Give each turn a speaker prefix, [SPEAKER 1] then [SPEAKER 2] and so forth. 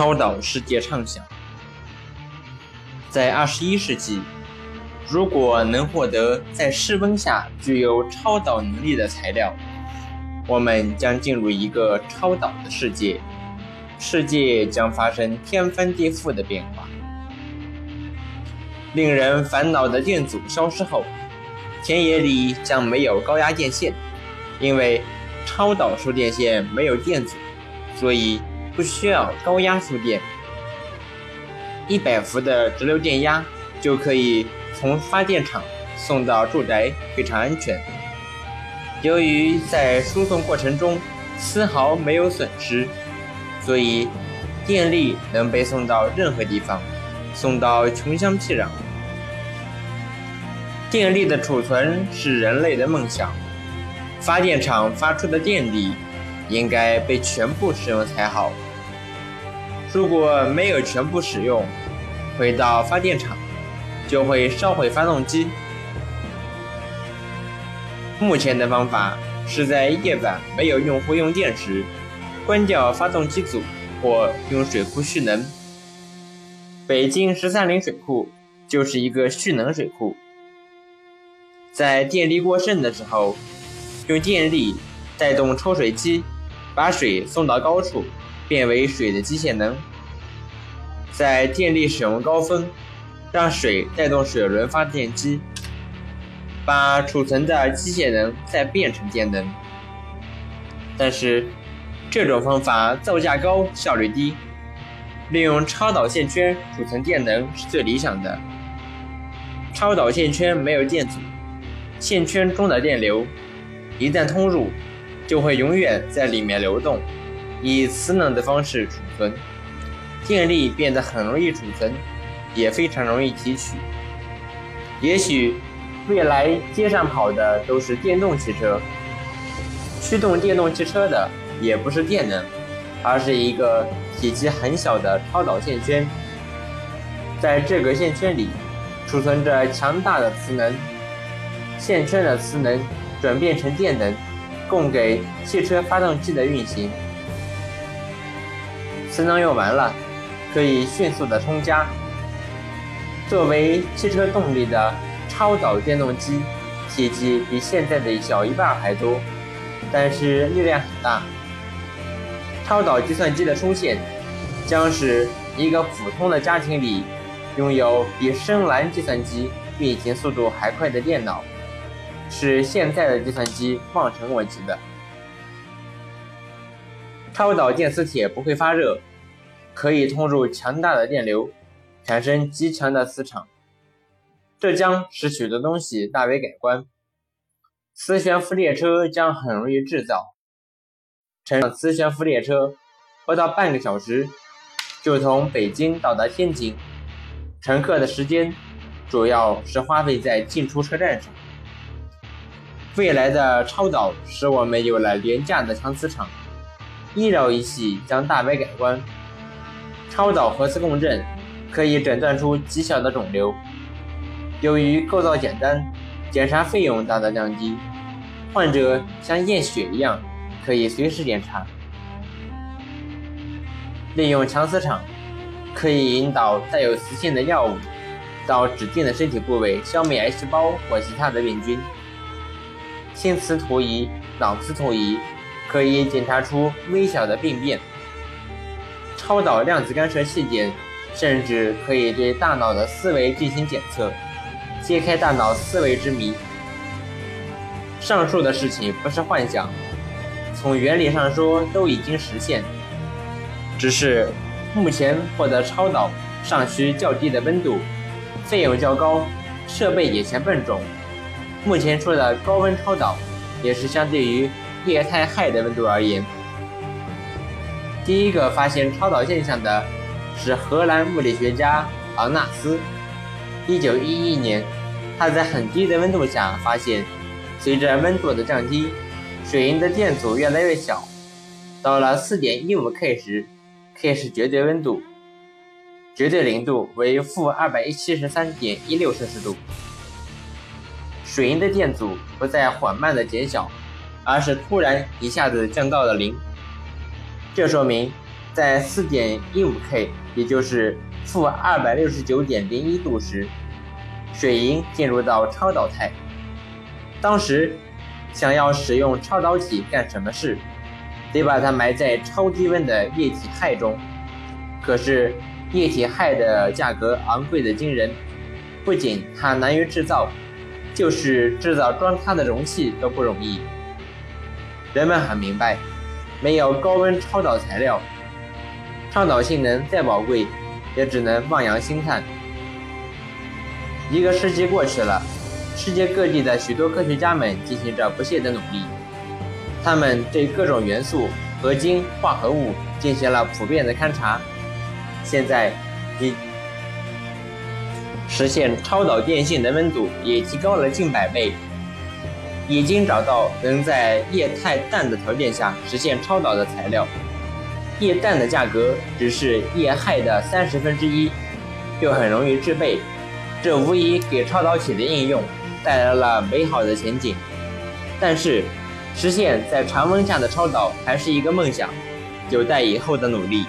[SPEAKER 1] 超导世界畅想。在二十一世纪，如果能获得在室温下具有超导能力的材料，我们将进入一个超导的世界，世界将发生天翻地覆的变化。令人烦恼的电阻消失后，田野里将没有高压电线，因为超导输电线没有电阻，所以。不需要高压输电，一百伏的直流电压就可以从发电厂送到住宅，非常安全。由于在输送过程中丝毫没有损失，所以电力能被送到任何地方，送到穷乡僻壤。电力的储存是人类的梦想，发电厂发出的电力应该被全部使用才好。如果没有全部使用，回到发电厂就会烧毁发动机。目前的方法是在夜晚没有用户用电时，关掉发动机组或用水库蓄能。北京十三陵水库就是一个蓄能水库，在电力过剩的时候，用电力带动抽水机，把水送到高处。变为水的机械能，在电力使用高峰，让水带动水轮发电机，把储存的机械能再变成电能。但是，这种方法造价高，效率低。利用超导线圈储存电能是最理想的。超导线圈没有电阻，线圈中的电流一旦通入，就会永远在里面流动。以磁能的方式储存，电力变得很容易储存，也非常容易提取。也许未来街上跑的都是电动汽车，驱动电动汽车的也不是电能，而是一个体积很小的超导线圈。在这个线圈里，储存着强大的磁能，线圈的磁能转变成电能，供给汽车发动机的运行。磁能用完了，可以迅速的充加。作为汽车动力的超导电动机，体积比现在的小一半还多，但是力量很大。超导计算机的出现，将使一个普通的家庭里拥有比深蓝计算机运行速度还快的电脑，是现在的计算机望尘莫及的。超导电磁铁不会发热，可以通入强大的电流，产生极强的磁场。这将使许多东西大为改观。磁悬浮列车将很容易制造。乘磁悬浮列车，不到半个小时就从北京到达天津。乘客的时间主要是花费在进出车站上。未来的超导使我们有了廉价的强磁场。医疗仪器将大为改观，超导核磁共振可以诊断出极小的肿瘤。由于构造简单，检查费用大大降低，患者像验血一样可以随时检查。利用强磁场，可以引导带有磁性的药物到指定的身体部位，消灭癌细胞或其他的病菌。心磁图仪、脑磁图仪。可以检查出微小的病变，超导量子干涉器件甚至可以对大脑的思维进行检测，揭开大脑思维之谜。上述的事情不是幻想，从原理上说都已经实现，只是目前获得超导尚需较低的温度，费用较高，设备也嫌笨重。目前说的高温超导，也是相对于。液态氦的温度而言，第一个发现超导现象的是荷兰物理学家昂纳斯。1911年，他在很低的温度下发现，随着温度的降低，水银的电阻越来越小。到了 4.15K 时，K 是绝对温度，绝对零度为负273.16摄氏度，水银的电阻不再缓慢的减小。而是突然一下子降到了零，这说明，在四点一五 K，也就是负二百六十九点零一度时，水银进入到超导态。当时想要使用超导体干什么事，得把它埋在超低温的液体氦中。可是液体氦的价格昂贵的惊人，不仅它难于制造，就是制造装它的容器都不容易。人们很明白，没有高温超导材料，超导性能再宝贵，也只能望洋兴叹。一个世纪过去了，世界各地的许多科学家们进行着不懈的努力，他们对各种元素、合金、化合物进行了普遍的勘察。现在，已实现超导电性的温度也提高了近百倍。已经找到能在液态氮的条件下实现超导的材料。液氮的价格只是液氦的三十分之一，又很容易制备，这无疑给超导体的应用带来了美好的前景。但是，实现在常温下的超导还是一个梦想，有待以后的努力。